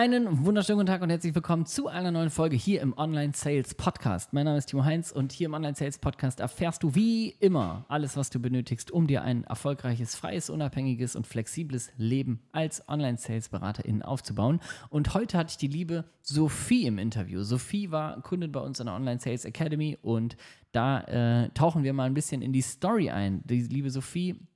Einen wunderschönen guten Tag und herzlich willkommen zu einer neuen Folge hier im Online Sales Podcast. Mein Name ist Timo Heinz und hier im Online Sales Podcast erfährst du wie immer alles, was du benötigst, um dir ein erfolgreiches, freies, unabhängiges und flexibles Leben als Online Sales Beraterin aufzubauen. Und heute hatte ich die liebe Sophie im Interview. Sophie war Kundin bei uns in der Online Sales Academy und da äh, tauchen wir mal ein bisschen in die Story ein. Die liebe Sophie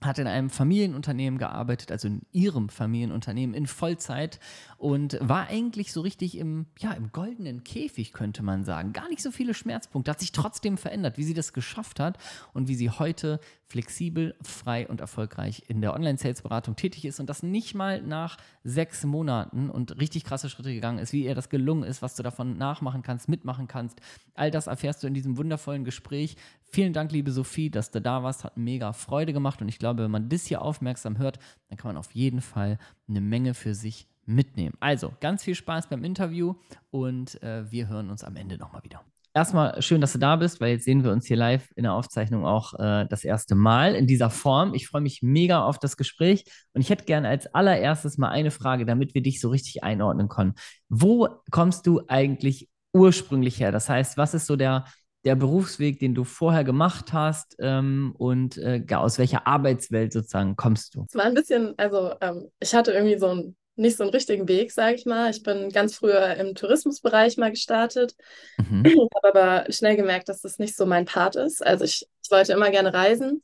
hat in einem Familienunternehmen gearbeitet, also in ihrem Familienunternehmen in Vollzeit und war eigentlich so richtig im, ja, im goldenen Käfig, könnte man sagen. Gar nicht so viele Schmerzpunkte, hat sich trotzdem verändert, wie sie das geschafft hat und wie sie heute flexibel, frei und erfolgreich in der Online-Sales-Beratung tätig ist und das nicht mal nach sechs Monaten und richtig krasse Schritte gegangen ist, wie ihr das gelungen ist, was du davon nachmachen kannst, mitmachen kannst. All das erfährst du in diesem wundervollen Gespräch. Vielen Dank, liebe Sophie, dass du da warst. Hat mega Freude gemacht und ich glaube, wenn man das hier aufmerksam hört, dann kann man auf jeden Fall eine Menge für sich mitnehmen. Also, ganz viel Spaß beim Interview und äh, wir hören uns am Ende nochmal wieder erstmal schön, dass du da bist, weil jetzt sehen wir uns hier live in der Aufzeichnung auch äh, das erste Mal in dieser Form. Ich freue mich mega auf das Gespräch und ich hätte gerne als allererstes mal eine Frage, damit wir dich so richtig einordnen können. Wo kommst du eigentlich ursprünglich her? Das heißt, was ist so der, der Berufsweg, den du vorher gemacht hast ähm, und äh, aus welcher Arbeitswelt sozusagen kommst du? Es war ein bisschen, also ähm, ich hatte irgendwie so ein nicht so einen richtigen Weg, sage ich mal. Ich bin ganz früher im Tourismusbereich mal gestartet, mhm. habe aber schnell gemerkt, dass das nicht so mein Part ist. Also ich, ich wollte immer gerne reisen,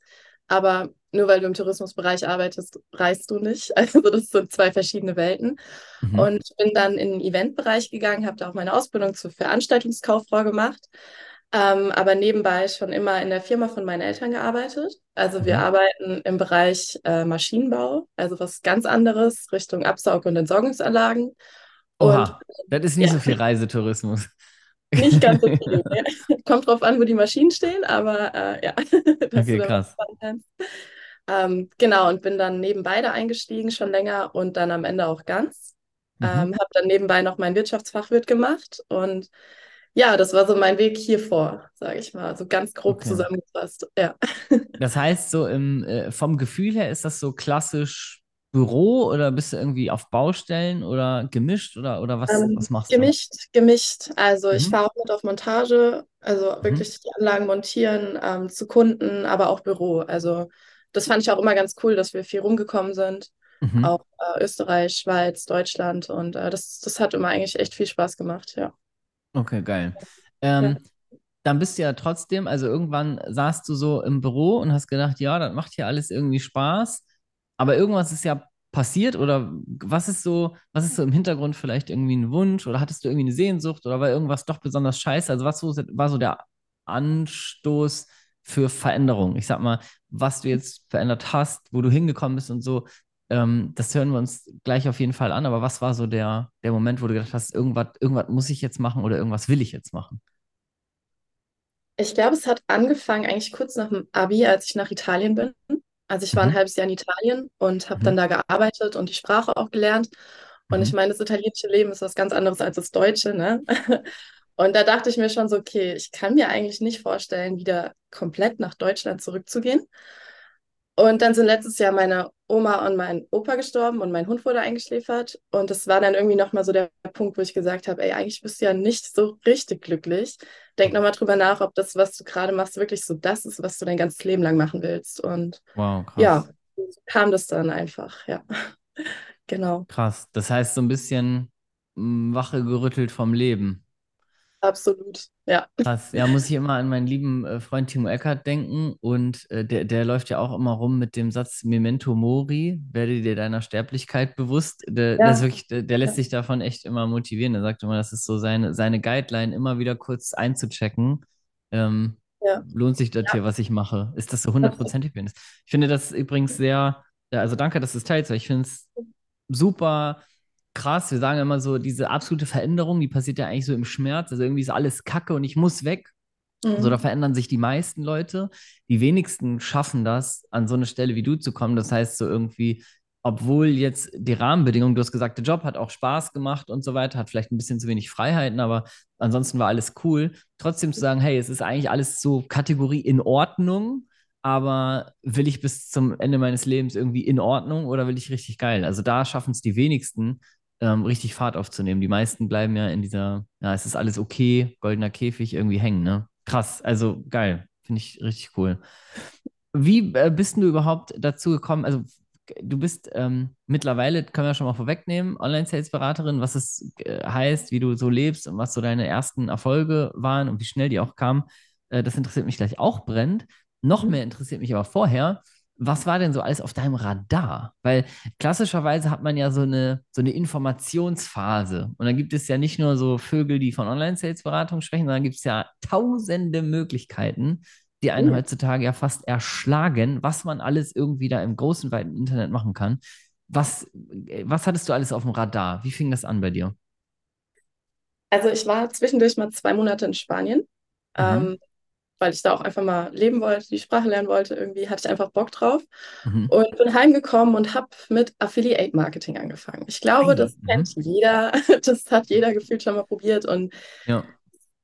aber nur weil du im Tourismusbereich arbeitest, reist du nicht. Also das sind zwei verschiedene Welten. Mhm. Und bin dann in den Eventbereich gegangen, habe da auch meine Ausbildung zur Veranstaltungskauffrau gemacht ähm, aber nebenbei schon immer in der Firma von meinen Eltern gearbeitet. Also wir mhm. arbeiten im Bereich äh, Maschinenbau, also was ganz anderes, Richtung Absaug- und Entsorgungsanlagen. Oha, und, das ist nicht ja. so viel Reisetourismus. Nicht ganz so viel. ja. Kommt drauf an, wo die Maschinen stehen, aber äh, ja. okay, krass. Ähm, genau, und bin dann nebenbei da eingestiegen, schon länger und dann am Ende auch ganz. Mhm. Ähm, habe dann nebenbei noch meinen Wirtschaftsfachwirt gemacht und ja, das war so mein Weg hier vor, sage ich mal, so ganz grob okay. zusammengefasst. Ja. Das heißt, so im, äh, vom Gefühl her ist das so klassisch Büro oder bist du irgendwie auf Baustellen oder gemischt oder, oder was, ähm, was machst gemischt, du? Gemischt, gemischt. Also mhm. ich fahre auch mit auf Montage, also mhm. wirklich die Anlagen montieren ähm, zu Kunden, aber auch Büro. Also das fand ich auch immer ganz cool, dass wir viel rumgekommen sind. Mhm. Auch äh, Österreich, Schweiz, Deutschland und äh, das, das hat immer eigentlich echt viel Spaß gemacht, ja. Okay, geil. Ähm, ja. Dann bist du ja trotzdem, also irgendwann saßt du so im Büro und hast gedacht, ja, das macht hier alles irgendwie Spaß, aber irgendwas ist ja passiert oder was ist so, was ist so im Hintergrund vielleicht irgendwie ein Wunsch oder hattest du irgendwie eine Sehnsucht oder war irgendwas doch besonders scheiße? Also was war so der Anstoß für Veränderung? Ich sag mal, was du jetzt verändert hast, wo du hingekommen bist und so, ähm, das hören wir uns gleich auf jeden Fall an. Aber was war so der, der Moment, wo du gedacht hast, irgendwas, irgendwas muss ich jetzt machen oder irgendwas will ich jetzt machen? Ich glaube, es hat angefangen eigentlich kurz nach dem Abi, als ich nach Italien bin. Also ich war ein mhm. halbes Jahr in Italien und habe mhm. dann da gearbeitet und die Sprache auch gelernt. Und mhm. ich meine, das italienische Leben ist was ganz anderes als das deutsche, ne? Und da dachte ich mir schon so, okay, ich kann mir eigentlich nicht vorstellen, wieder komplett nach Deutschland zurückzugehen. Und dann sind letztes Jahr meine Oma und mein Opa gestorben und mein Hund wurde eingeschläfert. Und das war dann irgendwie nochmal so der Punkt, wo ich gesagt habe, ey, eigentlich bist du ja nicht so richtig glücklich. Denk nochmal drüber nach, ob das, was du gerade machst, wirklich so das ist, was du dein ganzes Leben lang machen willst. Und wow, krass. ja, kam das dann einfach, ja. genau. Krass. Das heißt, so ein bisschen mm, Wache gerüttelt vom Leben. Absolut, ja. Krass. Ja, muss ich immer an meinen lieben äh, Freund Timo Eckert denken und äh, der, der läuft ja auch immer rum mit dem Satz Memento Mori, werde dir deiner Sterblichkeit bewusst. Der, ja. wirklich, der, der lässt ja. sich davon echt immer motivieren. Er sagt immer, das ist so seine, seine Guideline, immer wieder kurz einzuchecken. Ähm, ja. Lohnt sich das hier, was ich mache? Ist das so hundertprozentig? Ich finde das übrigens sehr, also danke, dass du es teilst, weil ich finde es super krass. Wir sagen immer so, diese absolute Veränderung, die passiert ja eigentlich so im Schmerz. Also irgendwie ist alles Kacke und ich muss weg. Mhm. So, da verändern sich die meisten Leute. Die wenigsten schaffen das, an so eine Stelle wie du zu kommen. Das heißt, so irgendwie, obwohl jetzt die Rahmenbedingungen, du hast gesagt, der Job hat auch Spaß gemacht und so weiter, hat vielleicht ein bisschen zu wenig Freiheiten, aber ansonsten war alles cool. Trotzdem zu sagen, hey, es ist eigentlich alles so Kategorie in Ordnung, aber will ich bis zum Ende meines Lebens irgendwie in Ordnung oder will ich richtig geil? Also da schaffen es die wenigsten, ähm, richtig Fahrt aufzunehmen. Die meisten bleiben ja in dieser, ja, es ist alles okay, goldener Käfig irgendwie hängen, ne? Krass, also geil, finde ich richtig cool. Wie äh, bist du überhaupt dazu gekommen? Also du bist ähm, mittlerweile, können wir schon mal vorwegnehmen, Online-Sales-Beraterin, was es äh, heißt, wie du so lebst und was so deine ersten Erfolge waren und wie schnell die auch kamen. Äh, das interessiert mich gleich auch brennend. Noch mehr interessiert mich aber vorher, was war denn so alles auf deinem Radar? Weil klassischerweise hat man ja so eine, so eine Informationsphase. Und dann gibt es ja nicht nur so Vögel, die von Online-Sales-Beratung sprechen, sondern gibt es ja tausende Möglichkeiten, die einen Mhm. heutzutage ja fast erschlagen, was man alles irgendwie da im großen, weiten Internet machen kann. Was, was hattest du alles auf dem Radar? Wie fing das an bei dir? Also ich war zwischendurch mal zwei Monate in Spanien, Mhm. ähm, weil ich da auch einfach mal leben wollte, die Sprache lernen wollte. Irgendwie hatte ich einfach Bock drauf Mhm. und bin heimgekommen und habe mit Affiliate Marketing angefangen. Ich glaube, Ei, das kennt mhm. jeder, das hat jeder gefühlt schon mal probiert und Ja.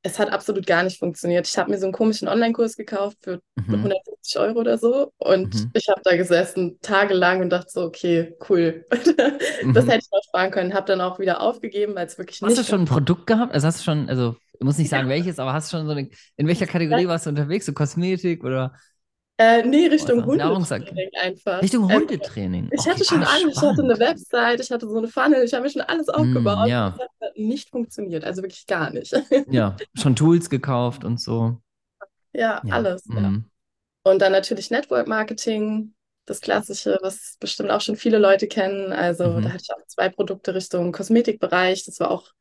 Es hat absolut gar nicht funktioniert. Ich habe mir so einen komischen Online-Kurs gekauft für Mhm. 150 Euro oder so und Mhm. ich habe da gesessen tagelang und dachte so, okay, cool. Das Mhm. hätte ich noch sparen können. Habe dann auch wieder aufgegeben, weil es wirklich Hast du nicht schon ein Produkt gehabt? Also hast du schon, also ich muss nicht sagen funktioniert welches, aber hast du schon so eine, in welcher Kategorie warst du unterwegs? So Kosmetik oder Äh, nee, Richtung? Nahrungsergänzung? Hundetraining einfach. Richtung Also, Hundetraining. ich Okay, hatte schon alles. Ich hatte eine spannend. Website, ich hatte so eine Funnel, ich habe mir schon alles Hm, aufgebaut. ja, Das hat nicht funktioniert, also wirklich gar nicht. ja, schon Tools gekauft und so. Ja, Ja. alles, ja. Mhm. Und dann natürlich Network Marketing, das Klassische, was bestimmt auch schon viele Leute kennen. Also da Mhm. hatte ich auch zwei Produkte Richtung Kosmetikbereich. Das war auch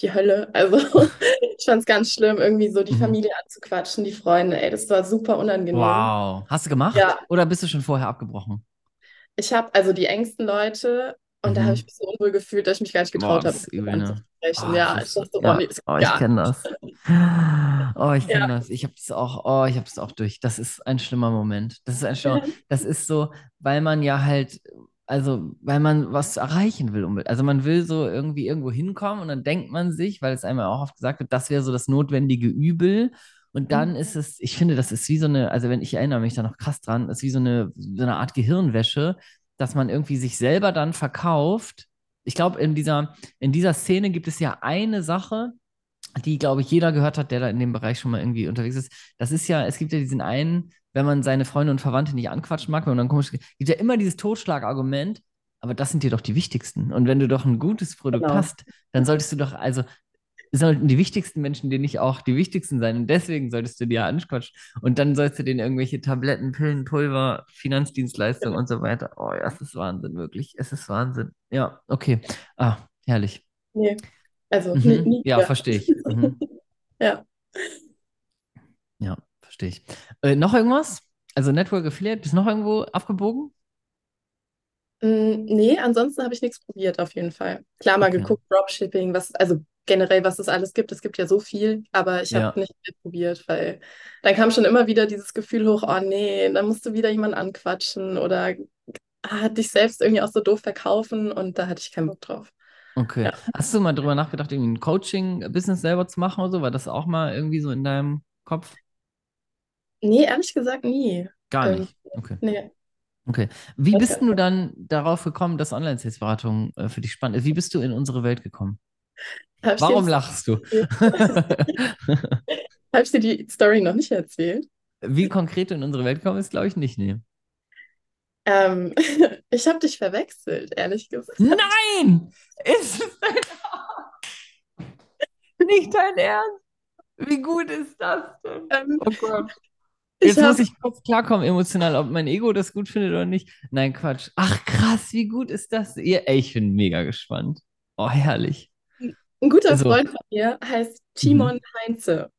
die Hölle. Also ich fand es ganz schlimm, irgendwie so die Mhm. Familie anzuquatschen, die Freunde. Ey, das war super unangenehm. Wow. Hast du gemacht Ja, oder bist du schon vorher abgebrochen? Ich habe also die engsten Leute und da habe ich Mhm. mich so unwohl gefühlt, dass ich mich gar nicht getraut habe, ne? Oh, Ja, ich dachte, ja, das oh, ich kenne nicht. das. Oh, ich kenne Ja, das. Ich habe es auch, oh, ich habe es auch durch. Das ist ein schlimmer Moment. Das ist ein schlimmer, das ist so, weil man ja halt, also, weil man was erreichen will. Also man will so irgendwie irgendwo hinkommen und dann denkt man sich, weil es einem ja auch oft gesagt wird, das wäre so das notwendige Übel. Und dann ist es, ich finde, das ist wie so eine, also wenn ich erinnere mich da noch krass dran, ist wie so eine, so eine Art Gehirnwäsche, dass man irgendwie sich selber dann verkauft. Ich glaube, in dieser, in dieser Szene gibt es ja eine Sache, die, glaube ich, jeder gehört hat, der da in dem Bereich schon mal irgendwie unterwegs ist. Das ist ja, es gibt ja diesen einen, wenn man seine Freunde und Verwandte nicht anquatschen mag, wenn man dann komisch, gibt ja immer dieses Totschlagargument, aber das sind dir doch die wichtigsten. Und wenn du doch ein gutes Produkt genau. hast, dann solltest du doch, also sollten die wichtigsten Menschen dir nicht auch die wichtigsten sein. Und deswegen solltest du ja anquatschen. Und dann sollst du denen irgendwelche Tabletten, Pillen, Pulver, Finanzdienstleistungen genau. und so weiter. Oh ja, es ist Wahnsinn, wirklich. Es ist Wahnsinn. Ja, okay. Ah, herrlich. Nee, also nie, Mhm. nie Ja, wieder. verstehe ich. Mhm. Ja. Verstehe ich. Äh, noch irgendwas? Also Network Affiliate, bist du noch irgendwo abgebogen? Mm, Nee, ansonsten habe ich nichts probiert, auf jeden Fall. Klar, mal Okay. geguckt, Dropshipping, was, also generell, was es alles gibt. Es gibt ja so viel, aber ich habe Ja. nicht mehr probiert, weil dann kam schon immer wieder dieses Gefühl hoch, oh nee, dann musst du wieder jemanden anquatschen oder ah, dich selbst irgendwie auch so doof verkaufen und da hatte ich keinen Bock drauf. Okay. Ja. Hast du mal drüber nachgedacht, irgendwie ein Coaching-Business selber zu machen oder so? War das auch mal irgendwie so in deinem Kopf? Nee, ehrlich gesagt nie. Gar Ähm, nicht. Okay. nee. Okay. Wie Okay. bist du dann darauf gekommen, dass Online-Sales-Beratung äh, für dich spannend ist? Wie bist du in unsere Welt gekommen? Habe dir Warum lachst du? hab ich dir die Story noch nicht erzählt? Wie konkret du in unsere Welt gekommen bist, glaube ich nicht. Nee. Ähm, ich habe dich verwechselt, ehrlich gesagt. Nein! Ist es dein nicht dein Ernst? Wie gut ist das denn? Ähm, Oh Gott. Ich Jetzt muss habe ich kurz klarkommen emotional, ob mein Ego das gut findet oder nicht. Nein, Quatsch. Ach krass, wie gut ist das? Ja, ey, ich bin mega gespannt. Oh, herrlich. ein guter Also, Freund von mir, heißt mhm. Timon Heinze.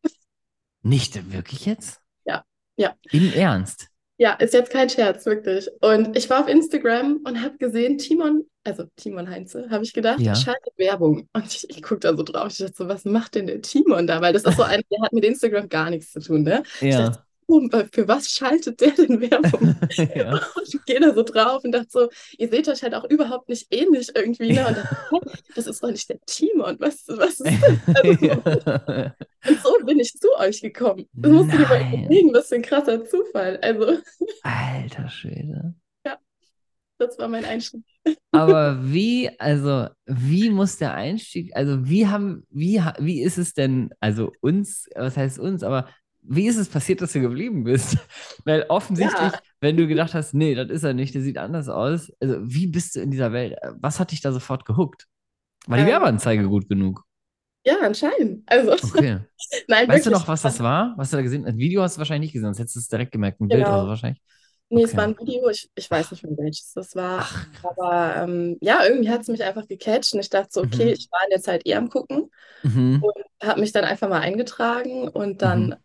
Nicht wirklich jetzt? Ja, ja. Im Ernst? Ja, ist jetzt kein Scherz, wirklich. Und ich war auf Instagram und habe gesehen, Timon, also Timon Heinze, habe ich gedacht, Ja. schaltet Werbung. Und ich, ich gucke da so drauf. Ich dachte so, was macht denn der Timon da? Weil das ist so ein, der hat mit Instagram gar nichts zu tun, ne? Ich dachte, Ja. oh, für was schaltet der denn Werbung? Ja. Und ich gehe da so drauf und dachte so, ihr seht euch halt auch überhaupt nicht ähnlich irgendwie, ne? Und dachte, hä, das ist doch nicht der Timon. Was, was ist das? Also, und so bin ich zu euch gekommen. Das musst du dir mal überlegen, was für ein krasser Zufall. Also, Alter Schwede. ja. das war mein Einstieg. Aber wie, also, wie muss der Einstieg, also wie haben, wie, wie ist es denn, also uns, was heißt uns, aber wie ist es passiert, dass du geblieben bist? Weil offensichtlich, ja. wenn du gedacht hast, nee, das ist er nicht, der sieht anders aus, also wie bist du in dieser Welt? Was hat dich da sofort gehuckt? War die ähm, Werbeanzeige gut genug? Ja, anscheinend. Also, okay. Nein, weißt du noch, was das war? Was du da gesehen hast? Ein Video hast du wahrscheinlich nicht gesehen, sonst hättest du es direkt gemerkt. Ein genau. Bild oder so wahrscheinlich. Nee, okay. es war ein Video, ich, ich weiß nicht mehr welches das war. Ach. Aber ähm, ja, irgendwie hat es mich einfach gecatcht und ich dachte so, okay, mhm. ich war in der Zeit eh am Gucken mhm. und habe mich dann einfach mal eingetragen und dann, mhm.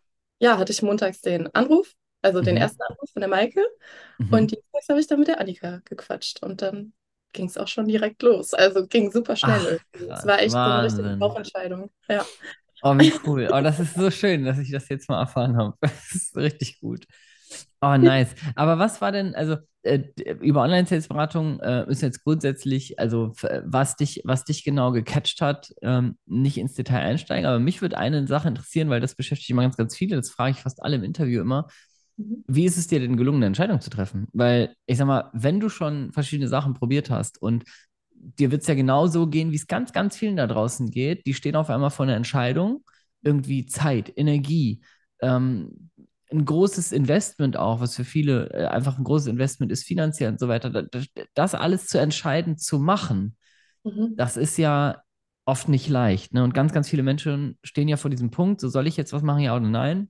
Ja, hatte ich montags den Anruf, also den mhm. ersten Anruf von der Maike mhm. und dienstags habe ich dann mit der Annika gequatscht und dann ging es auch schon direkt los. Also ging super schnell. Es war echt Wahnsinn. so eine richtige Bauchentscheidung. Ja. Oh, wie cool. Oh, das ist so schön, dass ich das jetzt mal erfahren habe. Das ist richtig gut. Oh, nice. Aber was war denn, also äh, über Online-Sales-Beratung äh, ist jetzt grundsätzlich, also was dich, was dich genau gecatcht hat, ähm, nicht ins Detail einsteigen, aber mich würde eine Sache interessieren, weil das beschäftigt immer ganz, ganz viele, das frage ich fast alle im Interview immer. Mhm. Wie ist es dir denn gelungen, eine Entscheidung zu treffen? Weil ich sag mal, wenn du schon verschiedene Sachen probiert hast und dir wird es ja genauso gehen, wie es ganz, ganz vielen da draußen geht, die stehen auf einmal vor einer Entscheidung, irgendwie Zeit, Energie, ähm, ein großes Investment auch, was für viele äh, einfach ein großes Investment ist, finanziell und so weiter, das, das alles zu entscheiden, zu machen, mhm. das ist ja oft nicht leicht. Ne? Und ganz, ganz viele Menschen stehen ja vor diesem Punkt, so soll ich jetzt was machen, ja oder nein?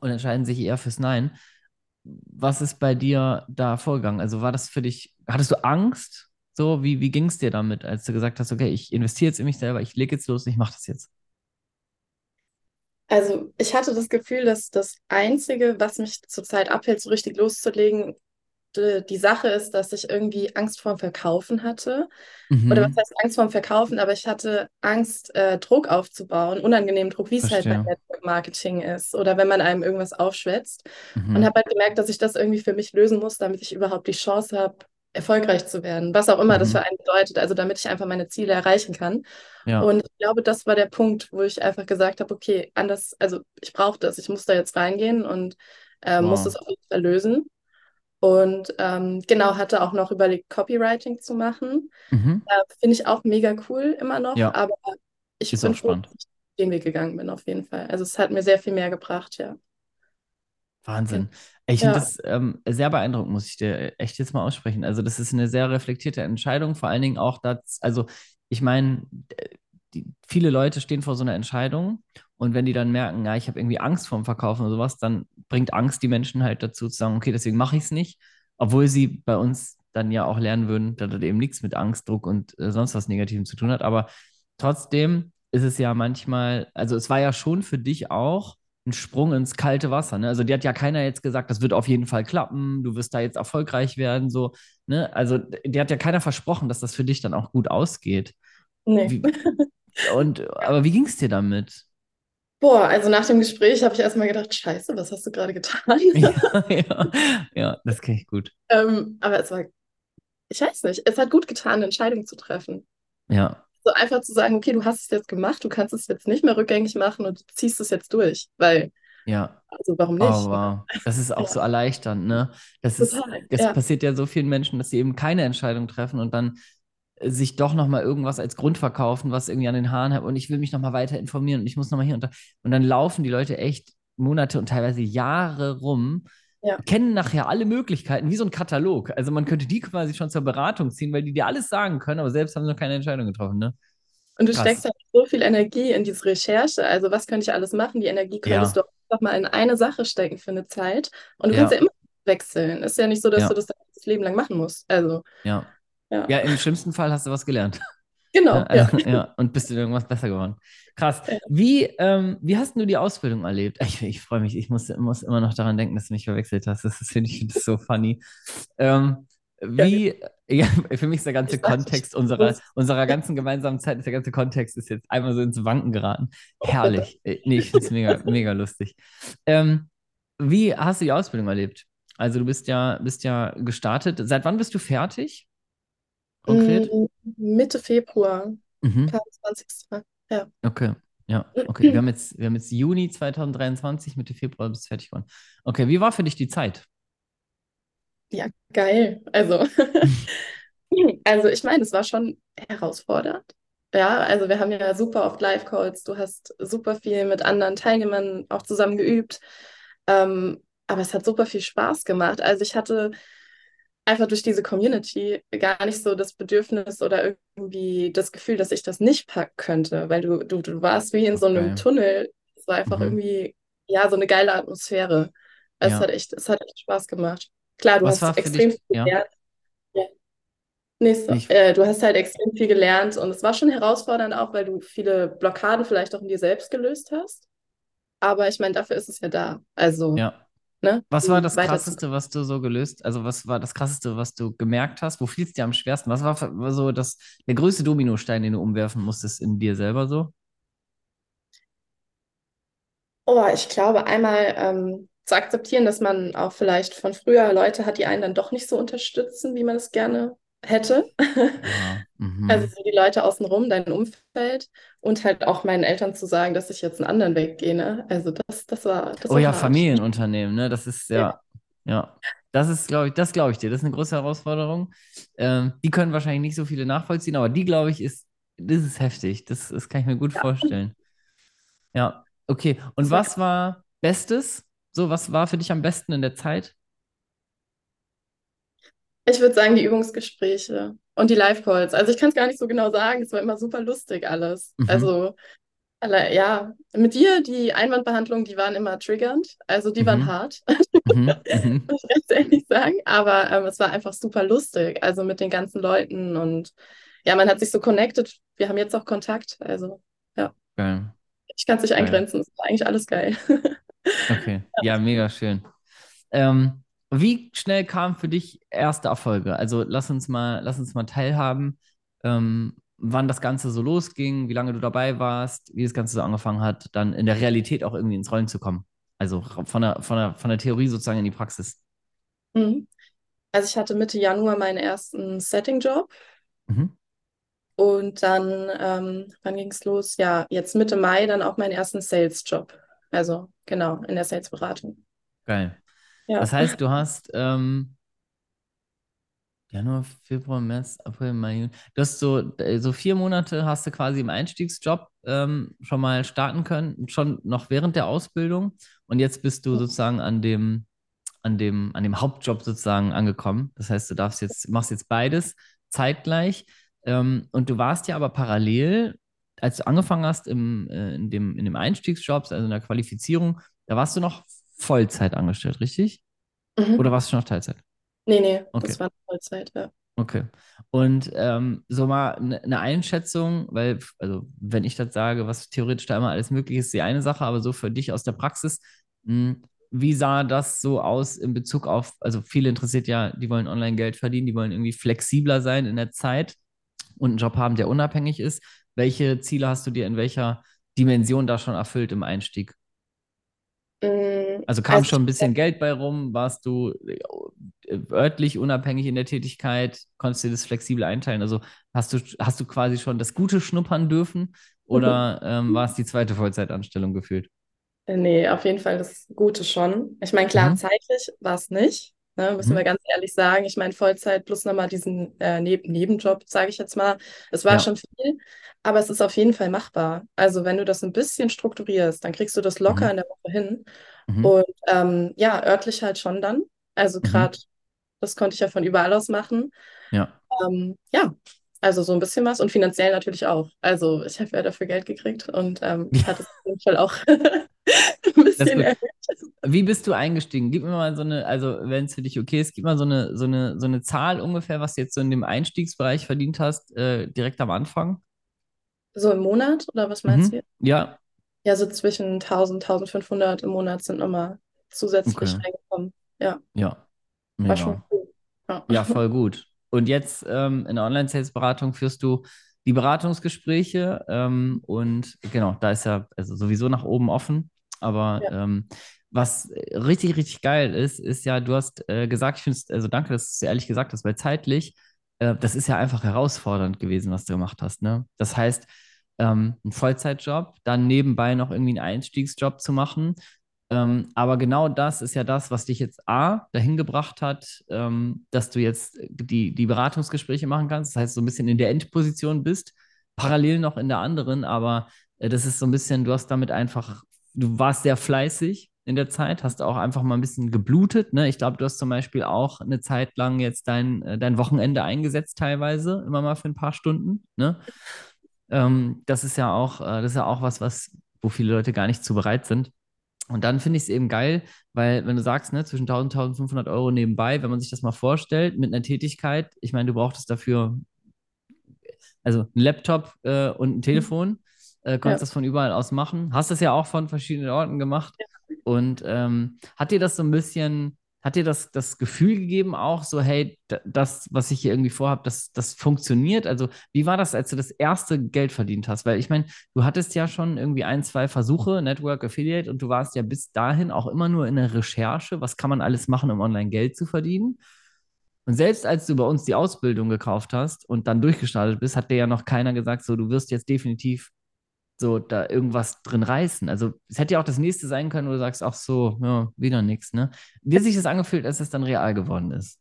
Und entscheiden sich eher fürs Nein. Was ist bei dir da vorgegangen? Also war das für dich, hattest du Angst? So, wie, wie ging es dir damit, als du gesagt hast, okay, ich investiere jetzt in mich selber, ich lege jetzt los, ich mache das jetzt? Also ich hatte das Gefühl, dass das Einzige, was mich zurzeit abhält, so richtig loszulegen, die Sache ist, dass ich irgendwie Angst vorm Verkaufen hatte. Mhm. Oder was heißt Angst vorm Verkaufen? Aber ich hatte Angst, äh, Druck aufzubauen, unangenehmen Druck, wie es halt bei Network Marketing ist oder wenn man einem irgendwas aufschwätzt. Mhm. Und habe halt gemerkt, dass ich das irgendwie für mich lösen muss, damit ich überhaupt die Chance habe, erfolgreich zu werden, was auch immer mhm. das für einen bedeutet, also damit ich einfach meine Ziele erreichen kann. Ja. Und ich glaube, das war der Punkt, wo ich einfach gesagt habe, okay, anders, also ich brauche das, ich muss da jetzt reingehen und äh, wow. muss das auf jeden Fall lösen. Und ähm, genau, hatte auch noch überlegt, Copywriting zu machen. Mhm. Äh, Finde ich auch mega cool immer noch, ja. aber ich Ist bin froh, dass ich den Weg gegangen bin, auf jeden Fall. Also es hat mir sehr viel mehr gebracht, ja. Wahnsinn. Ich finde das ähm, sehr beeindruckend, muss ich dir echt jetzt mal aussprechen. Also, das ist eine sehr reflektierte Entscheidung, vor allen Dingen auch das, also ich meine, viele Leute stehen vor so einer Entscheidung und wenn die dann merken, ja, ich habe irgendwie Angst vorm Verkaufen oder sowas, dann bringt Angst die Menschen halt dazu zu sagen, okay, deswegen mache ich es nicht, obwohl sie bei uns dann ja auch lernen würden, dass das eben nichts mit Angst, Druck und äh, sonst was Negativem zu tun hat. Aber trotzdem ist es ja manchmal, also es war ja schon für dich auch ein Sprung ins kalte Wasser. Ne? Also, die hat ja keiner jetzt gesagt, das wird auf jeden Fall klappen, du wirst da jetzt erfolgreich werden. So, ne? Also, die hat ja keiner versprochen, dass das für dich dann auch gut ausgeht. Nee. Wie, und, aber wie ging es dir damit? Boah, also nach dem Gespräch habe ich erstmal gedacht, scheiße, was hast du gerade getan? ja, ja, ja, das kenne ich gut. Ähm, aber es war, ich weiß nicht, es hat gut getan, eine Entscheidung zu treffen. Ja. So einfach zu sagen, okay, du hast es jetzt gemacht, du kannst es jetzt nicht mehr rückgängig machen und du ziehst es jetzt durch, weil ja. Also warum nicht? Oh, wow. Das ist auch ja. so erleichternd, ne? Das, ist, das ja. passiert ja so vielen Menschen, dass sie eben keine Entscheidung treffen und dann äh, sich doch nochmal irgendwas als Grund verkaufen, was irgendwie an den Haaren hat und ich will mich nochmal weiter informieren und ich muss nochmal hier und da. Und dann laufen die Leute echt Monate und teilweise Jahre rum, ja. kennen nachher alle Möglichkeiten, wie so ein Katalog. Also man könnte die quasi schon zur Beratung ziehen, weil die dir alles sagen können, aber selbst haben sie noch keine Entscheidung getroffen, ne? Und du Krass. steckst halt so viel Energie in diese Recherche. Also was könnte ich alles machen? Die Energie könntest ja. du einfach mal in eine Sache stecken für eine Zeit. Und du ja. kannst ja immer wechseln. Ist ja nicht so, dass du das das Leben lang machen musst. Also. Ja. ja. im schlimmsten Fall hast du was gelernt. Genau. Ja, also, ja. Und bist du irgendwas besser geworden. Krass. Wie, ähm, wie hast du die Ausbildung erlebt? Ich, ich freue mich, ich muss, muss immer noch daran denken, dass du mich verwechselt hast. Das finde ich find so funny. Ähm, wie, ja, für mich ist der ganze Kontext unserer, unserer ganzen gemeinsamen Zeit, ist der ganze Kontext ist jetzt einmal so ins Wanken geraten. Herrlich. Äh, nee, ich finde es mega, mega lustig. Ähm, wie hast du die Ausbildung erlebt? Also du bist ja, bist ja gestartet. Seit wann bist du fertig? Konkret? Mm, Mitte Februar. Mhm. 20. Ja. Okay. Ja, okay. Wir haben, jetzt, wir haben jetzt Juni 2023, Mitte Februar bist du fertig geworden. Okay, wie war für dich die Zeit? Ja, geil. Also, also ich meine, es war schon herausfordernd. Ja, also wir haben ja super oft Live-Calls. Du hast super viel mit anderen Teilnehmern auch zusammen geübt. Ähm, aber es hat super viel Spaß gemacht. Also ich hatte einfach durch diese Community gar nicht so das Bedürfnis oder irgendwie das Gefühl, dass ich das nicht packen könnte, weil du, du, du warst wie in so einem. Tunnel. Es war einfach Mhm. irgendwie, ja, so eine geile Atmosphäre. Es hat Ja. echt, es hat echt Spaß gemacht. Klar, du Was hast extrem dich, viel ja, gelernt. Ja. Nee, so, äh, du hast halt extrem viel gelernt und es war schon herausfordernd auch, weil du viele Blockaden vielleicht auch in dir selbst gelöst hast. Aber ich meine, dafür ist es ja da. Also, ja. Ne, Was war das. Krasseste, was du so gelöst, also was war das Krasseste, was du gemerkt hast? Wo fiel es dir am schwersten? Was war so das, der größte Dominostein, den du umwerfen musstest in dir selber so? Oh, ich glaube, einmal ähm, zu akzeptieren, dass man auch vielleicht von früher Leute hat, die einen dann doch nicht so unterstützen, wie man es gerne hätte. Ja. Also Mhm. so die Leute außenrum, dein Umfeld und halt auch meinen Eltern zu sagen, dass ich jetzt einen anderen Weg gehe. Ne? Also das, das war, das Oh war ja, hart. Familienunternehmen, ne? Das ist Ja, ja, ja. Das ist, glaube ich, das glaube ich dir. Das ist eine große Herausforderung. Ähm, die können wahrscheinlich nicht so viele nachvollziehen, aber die, glaube ich, ist, das ist heftig. Das, das kann ich mir gut ja, vorstellen. Ja, okay. Und was war Bestes? So, was war für dich am besten in der Zeit? Ich würde sagen, die Übungsgespräche und die Live-Calls. Also ich kann es gar nicht so genau sagen, es war immer super lustig alles. Mhm, Also, alle, ja, mit dir, die Einwandbehandlung, die waren immer triggernd. Also die waren mhm, hart, mhm, mhm. muss ich ganz ehrlich sagen. Aber ähm, es war einfach super lustig, also mit den ganzen Leuten. Und ja, man hat sich so connected. Wir haben jetzt auch Kontakt. Also, ja, Geil, ich kann es nicht geil. eingrenzen. Es war eigentlich alles geil. Okay, ja, mega schön. Ähm, wie schnell kamen für dich erste Erfolge? Also lass uns mal, lass uns mal teilhaben, ähm, wann das Ganze so losging, wie lange du dabei warst, wie das Ganze so angefangen hat, dann in der Realität auch irgendwie ins Rollen zu kommen. Also von der, von der, von der Theorie sozusagen in die Praxis. Mhm. Also ich hatte Mitte Januar meinen ersten Setting-Job. Mhm. Und dann, ähm, wann ging es los? Ja, jetzt Mitte Mai dann auch meinen ersten Sales-Job. Also genau, in der Sales-Beratung. Geil. Ja. Das heißt, du hast ähm, Januar, Februar, März, April, Mai, Juni. Du hast so, äh, so vier Monate hast du quasi im Einstiegsjob ähm, schon mal starten können, schon noch während der Ausbildung. Und jetzt bist du sozusagen an dem, an dem, an dem Hauptjob sozusagen angekommen. Das heißt, du darfst jetzt, machst jetzt beides zeitgleich. Ähm, und du warst ja aber parallel, als du angefangen hast im, äh, in dem, in dem Einstiegsjob, also in der Qualifizierung, da warst du noch Vollzeit angestellt, richtig? Oder Mhm. warst du schon auf Teilzeit? Nee, nee, Okay. das war Vollzeit, ja. Okay. Und ähm, so mal eine ne Einschätzung, weil, also wenn ich das sage, was theoretisch da immer alles möglich ist, ist die eine Sache, aber so für dich aus der Praxis, mh, wie sah das so aus in Bezug auf, also viele interessiert ja, die wollen online Geld verdienen, die wollen irgendwie flexibler sein in der Zeit und einen Job haben, der unabhängig ist. Welche Ziele hast du dir in welcher Dimension da schon erfüllt im Einstieg? Also kam Also schon ein bisschen Geld bei rum? Warst du äh, örtlich unabhängig in der Tätigkeit? Konntest du dir das flexibel einteilen? Also hast du, hast du quasi schon das Gute schnuppern dürfen oder ähm, war es die zweite Vollzeitanstellung gefühlt? nee, auf jeden Fall das Gute schon. Ich meine, klar, Mhm. zeitlich war es nicht, ne, müssen wir Mhm. ganz ehrlich sagen. Ich meine, Vollzeit plus nochmal diesen äh, Neb Nebenjob, sage ich jetzt mal. Es war Ja. schon viel, aber es ist auf jeden Fall machbar. Also wenn du das ein bisschen strukturierst, dann kriegst du das locker Mhm. in der Woche hin. Mhm. Und ähm, ja, örtlich halt schon dann. Also Mhm. gerade, das konnte ich ja von überall aus machen. Ja. Ähm, ja, also so ein bisschen was und finanziell natürlich auch. Also ich habe ja dafür Geld gekriegt und ähm, ich hatte es auf jeden Fall auch ein bisschen. Wie bist du eingestiegen? Gib mir mal so eine, also wenn es für dich okay ist, gib mal so eine, so eine, so eine Zahl ungefähr, was du jetzt so in dem Einstiegsbereich verdient hast, äh, direkt am Anfang. So im Monat oder was meinst du Mhm. jetzt? Ja, Ja, so zwischen 1000, 1500 im Monat sind nochmal zusätzlich okay. reingekommen. Ja, Ja, war schon mega. cool. Ja. Ja, voll gut. Und jetzt ähm, in der Online-Sales-Beratung führst du die Beratungsgespräche ähm, und genau, da ist ja also sowieso nach oben offen. Aber Ja. ähm, was richtig, richtig geil ist, ist ja, du hast äh, gesagt, ich finde es, also danke, dass du es ehrlich gesagt hast, weil zeitlich, äh, das ist ja einfach herausfordernd gewesen, was du gemacht hast, ne? Das heißt, ähm, ein Vollzeitjob, dann nebenbei noch irgendwie einen Einstiegsjob zu machen, Ähm, aber genau das ist ja das, was dich jetzt A, dahin gebracht hat, ähm, dass du jetzt die, die Beratungsgespräche machen kannst. Das heißt, so ein bisschen in der Endposition bist, parallel noch in der anderen, aber äh, das ist so ein bisschen, du hast damit einfach, du warst sehr fleißig in der Zeit, hast auch einfach mal ein bisschen geblutet. Ne? Ich glaube, du hast zum Beispiel auch eine Zeit lang jetzt dein, äh, dein Wochenende eingesetzt, teilweise, immer mal für ein paar Stunden. Ne? Ähm, das ist ja auch, äh, das ist ja auch was, was, wo viele Leute gar nicht zu bereit sind. Und dann finde ich es eben geil, weil wenn du sagst, ne, zwischen 1000 und 1500 Euro nebenbei, wenn man sich das mal vorstellt, mit einer Tätigkeit, ich meine, du brauchtest dafür also ein Laptop äh, und ein Telefon, äh, konntest ja. das von überall aus machen, hast das ja auch von verschiedenen Orten gemacht. Ja. Und ähm, hat dir das so ein bisschen hat dir das, das Gefühl gegeben, auch so, hey, das, was ich hier irgendwie vorhabe, das, das funktioniert? Also, wie war das, als du das erste Geld verdient hast? Weil ich meine, du hattest ja schon irgendwie ein, zwei Versuche, Network Affiliate, und du warst ja bis dahin auch immer nur in der Recherche, was kann man alles machen, um online Geld zu verdienen. Und selbst als du bei uns die Ausbildung gekauft hast und dann durchgestartet bist, hat dir ja noch keiner gesagt, so, du wirst jetzt definitiv so da irgendwas drin reißen. Also es hätte ja auch das nächste sein können, wo du sagst, ach so, ja, wieder nichts, ne? Wie hat sich das angefühlt, als es dann real geworden ist?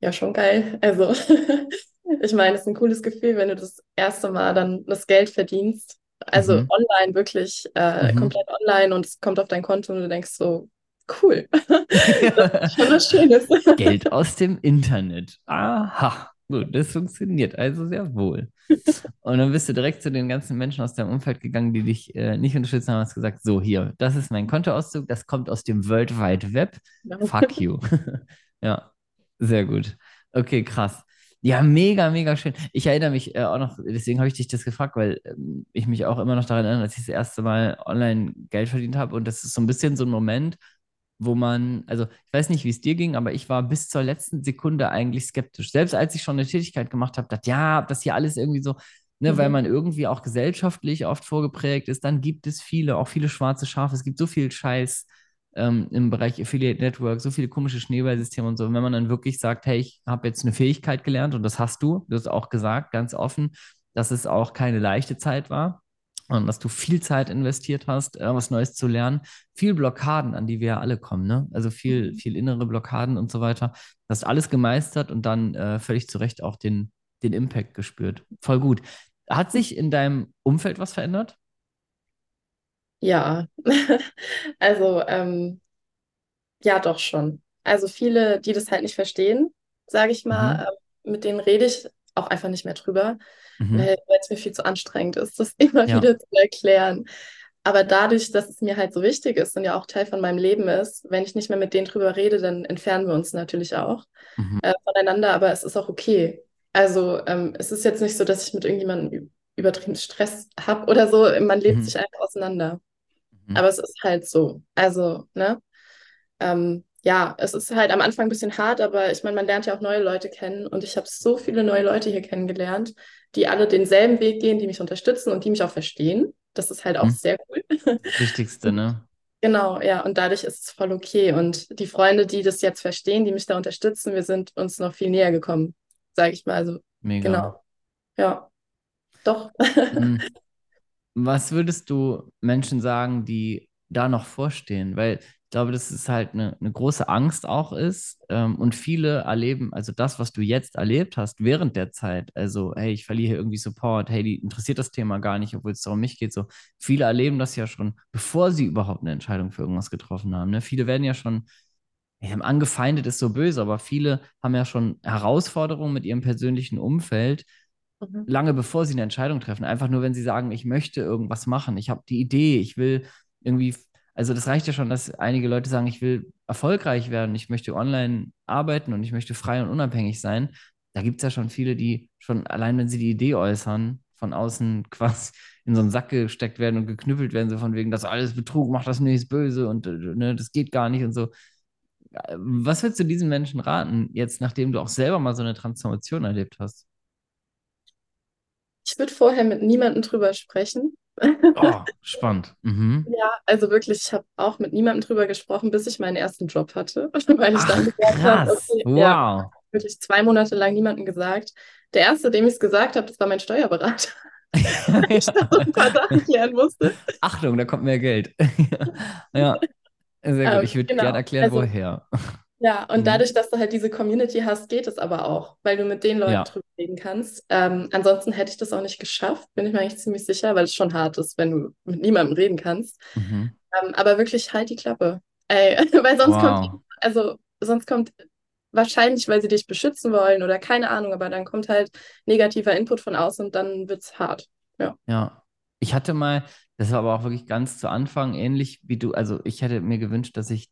Ja, schon geil. Also ich meine, es ist ein cooles Gefühl, wenn du das erste Mal dann das Geld verdienst. Also mhm. online, wirklich äh, mhm. komplett online und es kommt auf dein Konto und du denkst so, cool. das ist schon was Schönes. Geld aus dem Internet. Aha. Gut, das funktioniert also sehr wohl. Und dann bist du direkt zu den ganzen Menschen aus deinem Umfeld gegangen, die dich äh, nicht unterstützt haben, hast gesagt, so hier, das ist mein Kontoauszug, das kommt aus dem World Wide Web. Fuck you. ja, sehr gut. Okay, krass. Ja, mega, mega schön. Ich erinnere mich äh, auch noch, deswegen habe ich dich das gefragt, weil ähm, ich mich auch immer noch daran erinnere, als ich das erste Mal online Geld verdient habe. Und das ist so ein bisschen so ein Moment, wo man, also ich weiß nicht, wie es dir ging, aber ich war bis zur letzten Sekunde eigentlich skeptisch. Selbst als ich schon eine Tätigkeit gemacht habe, dachte, ja, das hier alles irgendwie so, ne, mhm. weil man irgendwie auch gesellschaftlich oft vorgeprägt ist, dann gibt es viele, auch viele schwarze Schafe. Es gibt so viel Scheiß ähm, im Bereich Affiliate Network, so viele komische Schneeballsysteme und so. Und wenn man dann wirklich sagt, hey, ich habe jetzt eine Fähigkeit gelernt und das hast du, du hast auch gesagt, ganz offen, dass es auch keine leichte Zeit war dass du viel Zeit investiert hast, äh, was Neues zu lernen. Viel Blockaden, an die wir ja alle kommen, ne? Also viel, mhm. viel innere Blockaden und so weiter. Du hast alles gemeistert und dann äh, völlig zu Recht auch den, den Impact gespürt. Voll gut. Hat sich in deinem Umfeld was verändert? Ja, also ähm, ja, doch schon. Also viele, die das halt nicht verstehen, sage ich mal, mhm. äh, mit denen rede ich auch einfach nicht mehr drüber, mhm. weil es mir viel zu anstrengend ist, das immer ja. wieder zu erklären. Aber dadurch, dass es mir halt so wichtig ist und ja auch Teil von meinem Leben ist, wenn ich nicht mehr mit denen drüber rede, dann entfernen wir uns natürlich auch mhm. äh, voneinander, aber es ist auch okay. Also ähm, es ist jetzt nicht so, dass ich mit irgendjemandem übertrieben Stress habe oder so. Man lebt mhm. sich einfach auseinander. Mhm. Aber es ist halt so. Also, ne? Ähm, ja, es ist halt am Anfang ein bisschen hart, aber ich meine, man lernt ja auch neue Leute kennen und ich habe so viele neue Leute hier kennengelernt, die alle denselben Weg gehen, die mich unterstützen und die mich auch verstehen. Das ist halt auch hm. sehr cool. Wichtigste, ne? Genau, ja, und dadurch ist es voll okay. Und die Freunde, die das jetzt verstehen, die mich da unterstützen, wir sind uns noch viel näher gekommen, sage ich mal. Also, Mega. Genau. Ja, doch. Hm. Was würdest du Menschen sagen, die da noch vorstehen? Weil ich glaube, dass es halt eine, eine große Angst auch ist. Ähm, und viele erleben, also das, was du jetzt erlebt hast während der Zeit, also, hey, ich verliere hier irgendwie Support, hey, die interessiert das Thema gar nicht, obwohl es darum mich geht. So, viele erleben das ja schon, bevor sie überhaupt eine Entscheidung für irgendwas getroffen haben. Ne? Viele werden ja schon, ja, angefeindet ist so böse, aber viele haben ja schon Herausforderungen mit ihrem persönlichen Umfeld, mhm. lange bevor sie eine Entscheidung treffen. Einfach nur, wenn sie sagen, ich möchte irgendwas machen, ich habe die Idee, ich will irgendwie also das reicht ja schon, dass einige Leute sagen, ich will erfolgreich werden, ich möchte online arbeiten und ich möchte frei und unabhängig sein. Da gibt es ja schon viele, die schon allein, wenn sie die Idee äußern, von außen quasi in so einen Sack gesteckt werden und geknüppelt werden, so von wegen, das alles Betrug, macht das nicht böse und äh, ne, das geht gar nicht und so. Was würdest du diesen Menschen raten, jetzt nachdem du auch selber mal so eine Transformation erlebt hast? Ich würde vorher mit niemandem drüber sprechen. Oh, spannend. Mhm. Ja, also wirklich, ich habe auch mit niemandem drüber gesprochen, bis ich meinen ersten Job hatte, weil ich Ach, dann gesagt habe, okay, wow. Ja, wirklich zwei Monate lang niemandem gesagt. Der erste, dem ich es gesagt habe, das war mein Steuerberater. weil ich da so ein paar Sachen klären musste. Achtung, da kommt mehr Geld. ja, sehr gut. Ich würde genau. gerne erklären, Also- woher. Ja, und Mhm. dadurch, dass du halt diese Community hast, geht es aber auch, weil du mit den Leuten Ja. drüber reden kannst. Ähm, ansonsten hätte ich das auch nicht geschafft, bin ich mir eigentlich ziemlich sicher, weil es schon hart ist, wenn du mit niemandem reden kannst. Mhm. Ähm, aber wirklich halt die Klappe. Ey, weil sonst kommt, Wow. also sonst kommt wahrscheinlich, weil sie dich beschützen wollen oder keine Ahnung, aber dann kommt halt negativer Input von außen und dann wird's hart. Ja. Ich hatte mal, das war aber auch wirklich ganz zu Anfang ähnlich wie du. Also ich hätte mir gewünscht, dass ich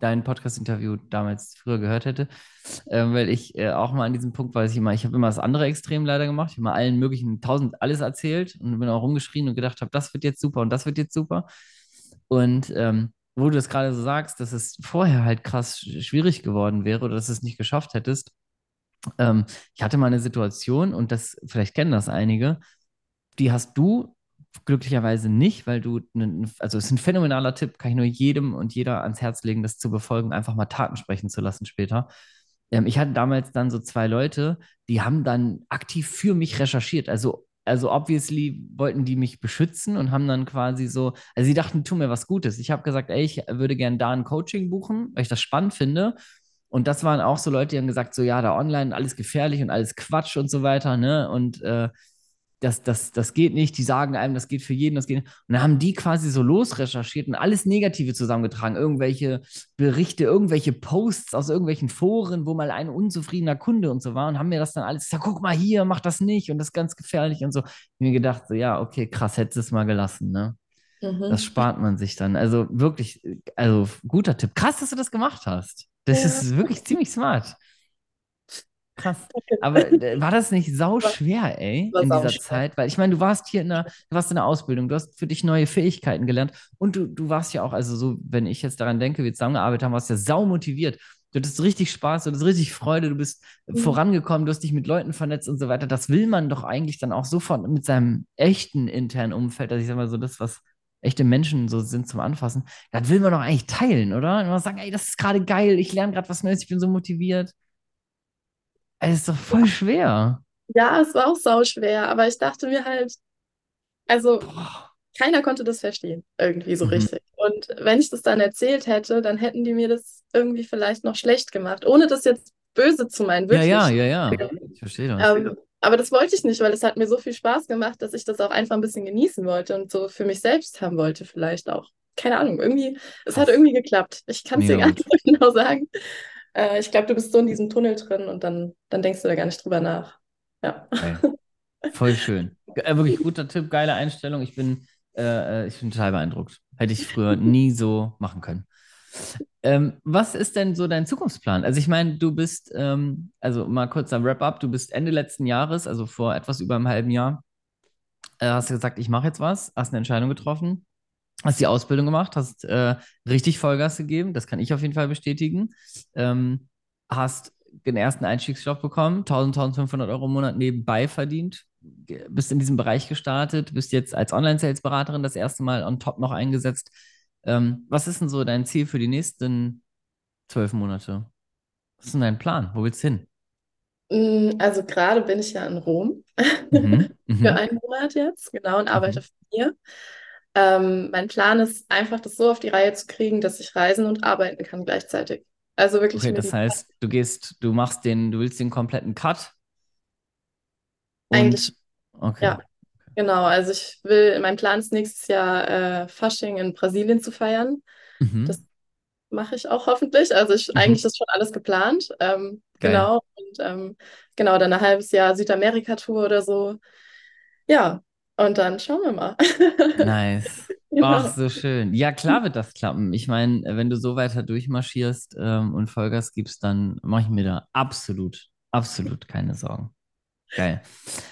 dein Podcast-Interview damals früher gehört hätte, ähm, weil ich äh, auch mal an diesem Punkt dass ich immer, ich habe immer das andere Extrem leider gemacht. Ich habe mal allen möglichen tausend alles erzählt und bin auch rumgeschrien und gedacht habe, das wird jetzt super und das wird jetzt super. Und ähm, wo du das gerade so sagst, dass es vorher halt krass sch- schwierig geworden wäre oder dass du es nicht geschafft hättest. Ähm, ich hatte mal eine Situation und das, vielleicht kennen das einige, die hast du glücklicherweise nicht, weil du, nen- also es ist ein phänomenaler Tipp, kann ich nur jedem und jeder ans Herz legen, das zu befolgen, einfach mal Taten sprechen zu lassen später. Ähm, ich hatte damals dann so zwei Leute, die haben dann aktiv für mich recherchiert. Also, also obviously wollten die mich beschützen und haben dann quasi so, also sie dachten, tu mir was Gutes. Ich habe gesagt, ey, ich würde gerne da ein Coaching buchen, weil ich das spannend finde. Und das waren auch so Leute, die haben gesagt, so ja, da online alles gefährlich und alles Quatsch und so weiter, ne? Und äh, das, das, das geht nicht, die sagen einem, das geht für jeden, das geht nicht. Und dann haben die quasi so losrecherchiert und alles Negative zusammengetragen, irgendwelche Berichte, irgendwelche Posts aus irgendwelchen Foren, wo mal ein unzufriedener Kunde und so war und haben mir das dann alles gesagt, guck mal hier, mach das nicht und das ist ganz gefährlich und so. Ich mir gedacht, so, ja, okay, krass, hättest du es mal gelassen, ne? Mhm. Das spart man sich dann. Also wirklich, also guter Tipp. Krass, dass du das gemacht hast. Das Ja. ist wirklich ziemlich smart. Krass. Aber äh, war das nicht sau schwer, ey, in dieser. Zeit? Weil ich meine, du warst hier in der, du warst in der Ausbildung, du hast für dich neue Fähigkeiten gelernt und du, du warst ja auch, also so, wenn ich jetzt daran denke, wie wir zusammengearbeitet haben, warst du ja sau motiviert. Du hattest richtig Spaß, du hattest richtig Freude, du bist Mhm. vorangekommen, du hast dich mit Leuten vernetzt und so weiter. Das will man doch eigentlich dann auch sofort mit seinem echten internen Umfeld, also ich sag mal so, das, was echte Menschen so sind zum Anfassen, das will man doch eigentlich teilen, oder? Und man sagen, ey, das ist gerade geil, ich lerne gerade was Neues, ich bin so motiviert. Das ist doch voll schwer. Ja, es war auch sauschwer, aber ich dachte mir halt, also Boah. keiner konnte das verstehen, irgendwie so Mhm. richtig. Und wenn ich das dann erzählt hätte, dann hätten die mir das irgendwie vielleicht noch schlecht gemacht, ohne das jetzt böse zu meinen, Ja, wirklich. ja, ja, ja. Ich verstehe das. Ähm, aber das wollte ich nicht, weil es hat mir so viel Spaß gemacht, dass ich das auch einfach ein bisschen genießen wollte und so für mich selbst haben wollte, vielleicht auch. Keine Ahnung, irgendwie, es hat Krass. irgendwie geklappt. Ich kann es dir gar nicht so genau sagen. Äh, ich glaube, du bist so in diesem Tunnel drin und dann, dann denkst du da gar nicht drüber nach. Ja. Geil. Voll schön. Äh, wirklich guter Tipp, geile Einstellung. Ich bin, äh, äh, ich bin total beeindruckt. Hätte ich früher nie so machen können. Ähm, was ist denn so dein Zukunftsplan? Also ich meine, du bist, ähm, also mal kurz am Wrap-up, du bist Ende letzten Jahres, also vor etwas über einem halben Jahr, äh, hast du gesagt, ich mache jetzt was, hast eine Entscheidung getroffen, hast die Ausbildung gemacht, hast äh, richtig Vollgas gegeben, das kann ich auf jeden Fall bestätigen. Ähm, hast den ersten Einstiegsjob bekommen, 1000, 1500 Euro im Monat nebenbei verdient, bist in diesem Bereich gestartet, bist jetzt als Online-Sales-Beraterin das erste Mal on top noch eingesetzt. Ähm, was ist denn so dein Ziel für die nächsten zwölf Monate? Was ist denn dein Plan? Wo willst du hin? Mm, Also gerade bin ich ja in Rom Mhm, für mhm, einen Monat jetzt, genau, und arbeite von hier. Ähm, mein Plan ist einfach, das so auf die Reihe zu kriegen, dass ich reisen und arbeiten kann gleichzeitig. Also wirklich Okay, das heißt, du gehst, du machst den, du willst den kompletten Cut eigentlich, okay. ja, genau. Also ich will, mein Plan ist nächstes Jahr äh, Fasching in Brasilien zu feiern. Mhm. Das mache ich auch hoffentlich. Also ich, Mhm. eigentlich ist schon alles geplant. Ähm, genau. Und ähm, genau, dann ein halbes Jahr Südamerika-Tour oder so. Ja, und dann schauen wir mal. Nice. Genau. Ach, so schön. Ja, klar wird das klappen. Ich meine, wenn du so weiter durchmarschierst ähm, und Vollgas gibst, dann mache ich mir da absolut, absolut keine Sorgen. Geil.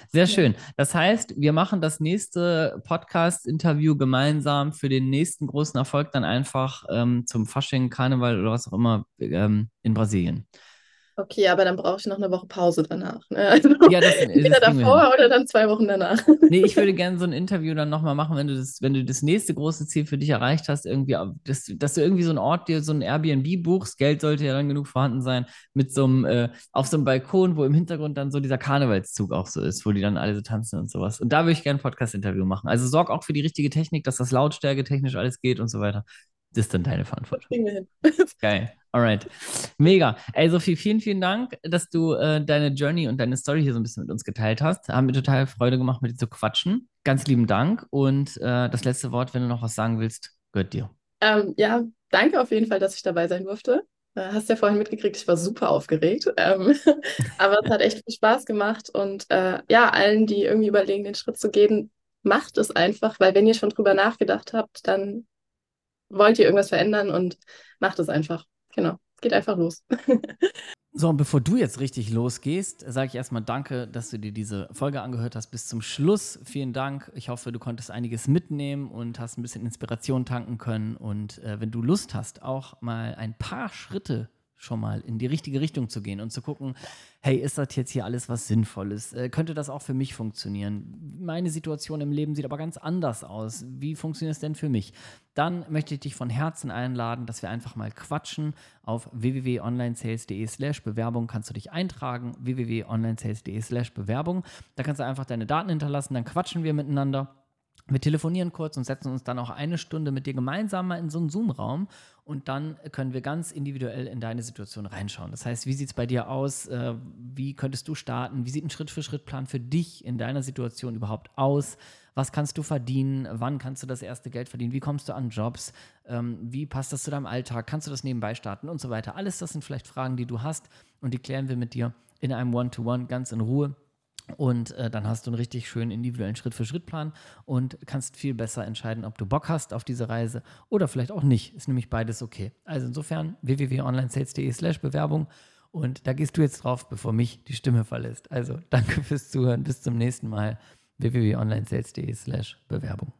Sehr schön. Das heißt, wir machen das nächste Podcast-Interview gemeinsam für den nächsten großen Erfolg dann einfach ähm, zum Fasching, Karneval oder was auch immer ähm, in Brasilien. Okay, aber dann brauche ich noch eine Woche Pause danach. Ne? Also ja, das, entweder davor oder dann zwei Wochen danach. Nee, ich würde gerne so ein Interview dann nochmal machen, wenn du das, wenn du das nächste große Ziel für dich erreicht hast, irgendwie, dass, dass du irgendwie so einen Ort dir so ein Airbnb buchst, Geld sollte ja dann genug vorhanden sein, mit so einem, äh, auf so einem Balkon, wo im Hintergrund dann so dieser Karnevalszug auch so ist, wo die dann alle so tanzen und sowas. Und da würde ich gerne ein Podcast-Interview machen. Also sorg auch für die richtige Technik, dass das Lautstärke technisch alles geht und so weiter. Das ist dann deine Verantwortung. Geil. Alright. Mega. Ey, Sophie, vielen, vielen Dank, dass du äh, deine Journey und deine Story hier so ein bisschen mit uns geteilt hast. Haben mir total Freude gemacht, mit dir zu quatschen. Ganz lieben Dank. Und äh, das letzte Wort, wenn du noch was sagen willst, gehört dir. Ähm, ja, danke auf jeden Fall, dass ich dabei sein durfte. Äh, hast ja vorhin mitgekriegt, ich war super aufgeregt. Ähm, aber es hat echt viel Spaß gemacht. Und äh, ja, allen, die irgendwie überlegen, den Schritt zu gehen, macht es einfach, weil wenn ihr schon drüber nachgedacht habt, dann wollt ihr irgendwas verändern und macht es einfach. Genau, geht einfach los. So, und bevor du jetzt richtig losgehst, sage ich erstmal Danke, dass du dir diese Folge angehört hast bis zum Schluss. Vielen Dank. Ich hoffe, du konntest einiges mitnehmen und hast ein bisschen Inspiration tanken können. Und äh, wenn du Lust hast, auch mal ein paar Schritte schon mal in die richtige Richtung zu gehen und zu gucken, hey, ist das jetzt hier alles was Sinnvolles? Äh, könnte das auch für mich funktionieren? Meine Situation im Leben sieht aber ganz anders aus. Wie funktioniert es denn für mich? Dann möchte ich dich von Herzen einladen, dass wir einfach mal quatschen. Auf www.onlinesales.de slash Bewerbung kannst du dich eintragen. www.onlinesales.de slash Bewerbung. Da kannst du einfach deine Daten hinterlassen, dann quatschen wir miteinander. Wir telefonieren kurz und setzen uns dann auch eine Stunde mit dir gemeinsam mal in so einen Zoom-Raum und dann können wir ganz individuell in deine Situation reinschauen. Das heißt, wie sieht es bei dir aus? Äh, wie könntest du starten? Wie sieht ein Schritt-für-Schritt-Plan für dich in deiner Situation überhaupt aus? Was kannst du verdienen? Wann kannst du das erste Geld verdienen? Wie kommst du an Jobs? Ähm, wie passt das zu deinem Alltag? Kannst du das nebenbei starten und so weiter? Alles das sind vielleicht Fragen, die du hast und die klären wir mit dir in einem One-to-One -One ganz in Ruhe. Und äh, dann hast du einen richtig schönen individuellen Schritt-für-Schritt-Plan und kannst viel besser entscheiden, ob du Bock hast auf diese Reise oder vielleicht auch nicht. Ist nämlich beides okay. Also insofern www.onlinesales.de slash Bewerbung und da gehst du jetzt drauf, bevor mich die Stimme verlässt. Also danke fürs Zuhören. Bis zum nächsten Mal. www.onlinesales.de slash Bewerbung.